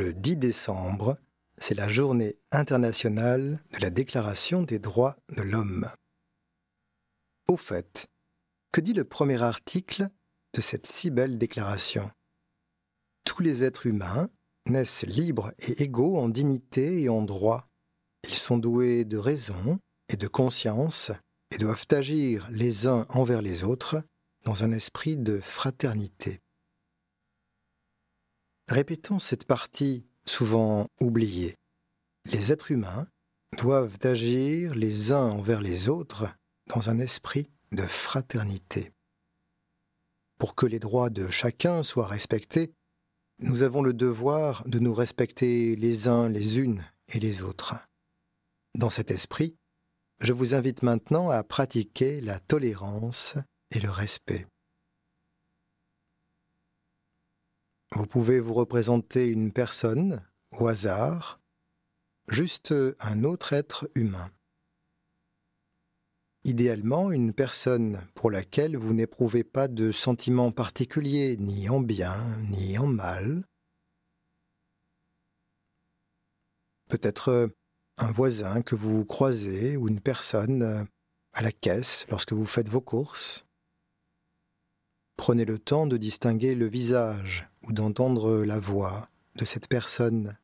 Le 10 décembre, c'est la journée internationale de la Déclaration des droits de l'homme. Au fait, que dit le premier article de cette si belle déclaration? Tous les êtres humains naissent libres et égaux en dignité et en droit. Ils sont doués de raison et de conscience et doivent agir les uns envers les autres dans un esprit de fraternité. Répétons cette partie souvent oubliée. Les êtres humains doivent agir les uns envers les autres dans un esprit de fraternité. Pour que les droits de chacun soient respectés, nous avons le devoir de nous respecter les uns les unes et les autres. Dans cet esprit, je vous invite maintenant à pratiquer la tolérance et le respect. Vous pouvez vous représenter une personne, au hasard, juste un autre être humain. Idéalement, une personne pour laquelle vous n'éprouvez pas de sentiment particulier, ni en bien, ni en mal. Peut-être un voisin que vous croisez ou une personne à la caisse lorsque vous faites vos courses. Prenez le temps de distinguer le visage d'entendre la voix de cette personne.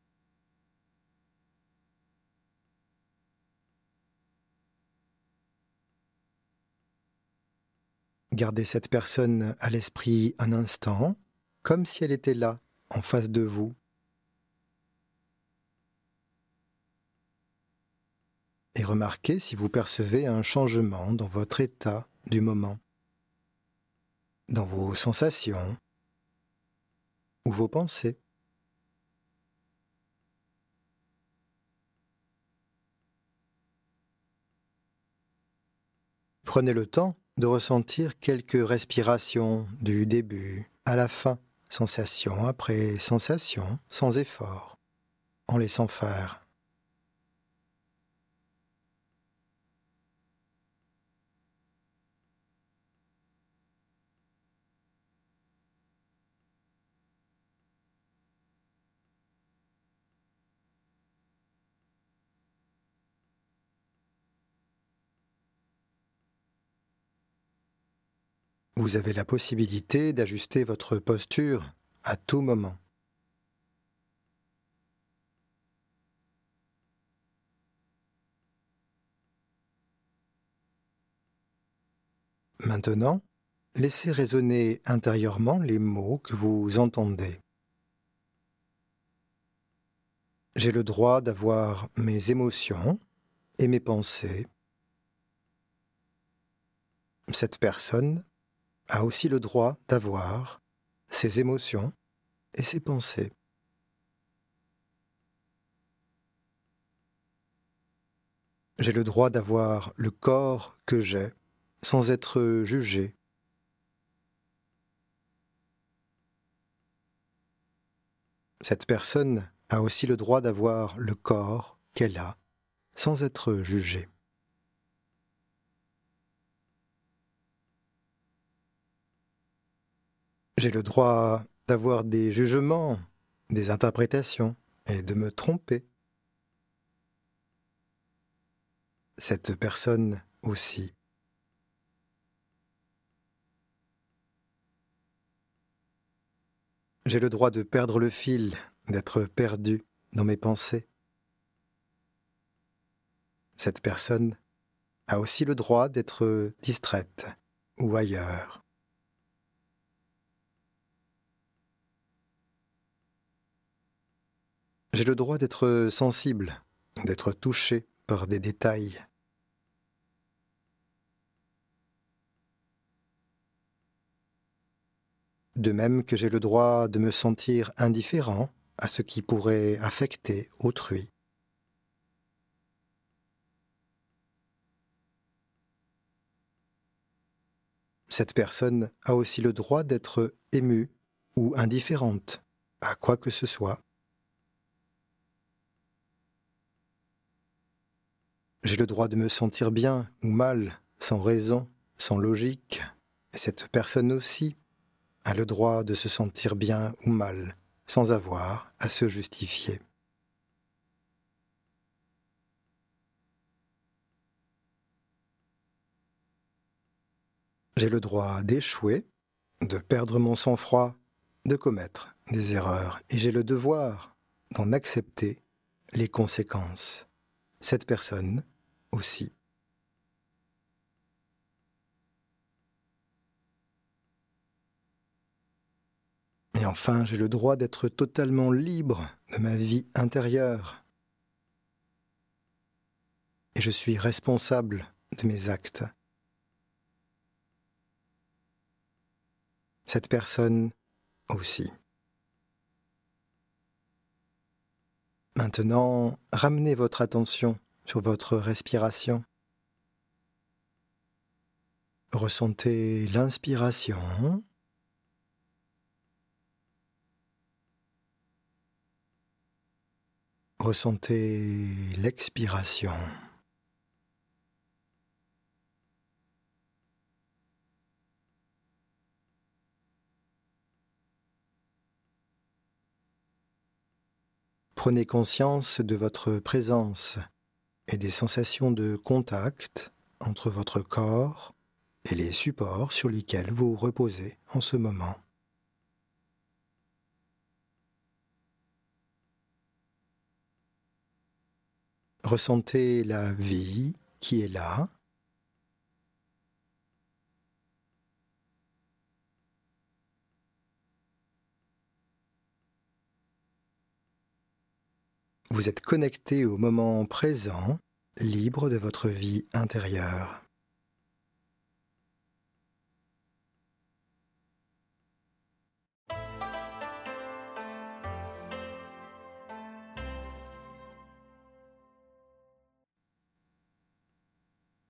Gardez cette personne à l'esprit un instant, comme si elle était là, en face de vous. Et remarquez si vous percevez un changement dans votre état du moment dans vos sensations ou vos pensées. Prenez le temps de ressentir quelques respirations du début à la fin, sensation après sensation, sans effort, en laissant faire. Vous avez la possibilité d'ajuster votre posture à tout moment. Maintenant, laissez résonner intérieurement les mots que vous entendez. J'ai le droit d'avoir mes émotions et mes pensées. Cette personne a aussi le droit d'avoir ses émotions et ses pensées. J'ai le droit d'avoir le corps que j'ai sans être jugé. Cette personne a aussi le droit d'avoir le corps qu'elle a sans être jugée. J'ai le droit d'avoir des jugements, des interprétations et de me tromper. Cette personne aussi. J'ai le droit de perdre le fil, d'être perdu dans mes pensées. Cette personne a aussi le droit d'être distraite ou ailleurs. J'ai le droit d'être sensible, d'être touché par des détails. De même que j'ai le droit de me sentir indifférent à ce qui pourrait affecter autrui. Cette personne a aussi le droit d'être émue ou indifférente à quoi que ce soit. J'ai le droit de me sentir bien ou mal, sans raison, sans logique, et cette personne aussi a le droit de se sentir bien ou mal, sans avoir à se justifier. J'ai le droit d'échouer, de perdre mon sang-froid, de commettre des erreurs, et j'ai le devoir d'en accepter les conséquences. Cette personne aussi. Et enfin, j'ai le droit d'être totalement libre de ma vie intérieure. Et je suis responsable de mes actes. Cette personne aussi. Maintenant, ramenez votre attention sur votre respiration. Ressentez l'inspiration Ressentez l'expiration. Prenez conscience de votre présence et des sensations de contact entre votre corps et les supports sur lesquels vous reposez en ce moment. Ressentez la vie qui est là. Vous êtes connecté au moment présent, libre de votre vie intérieure.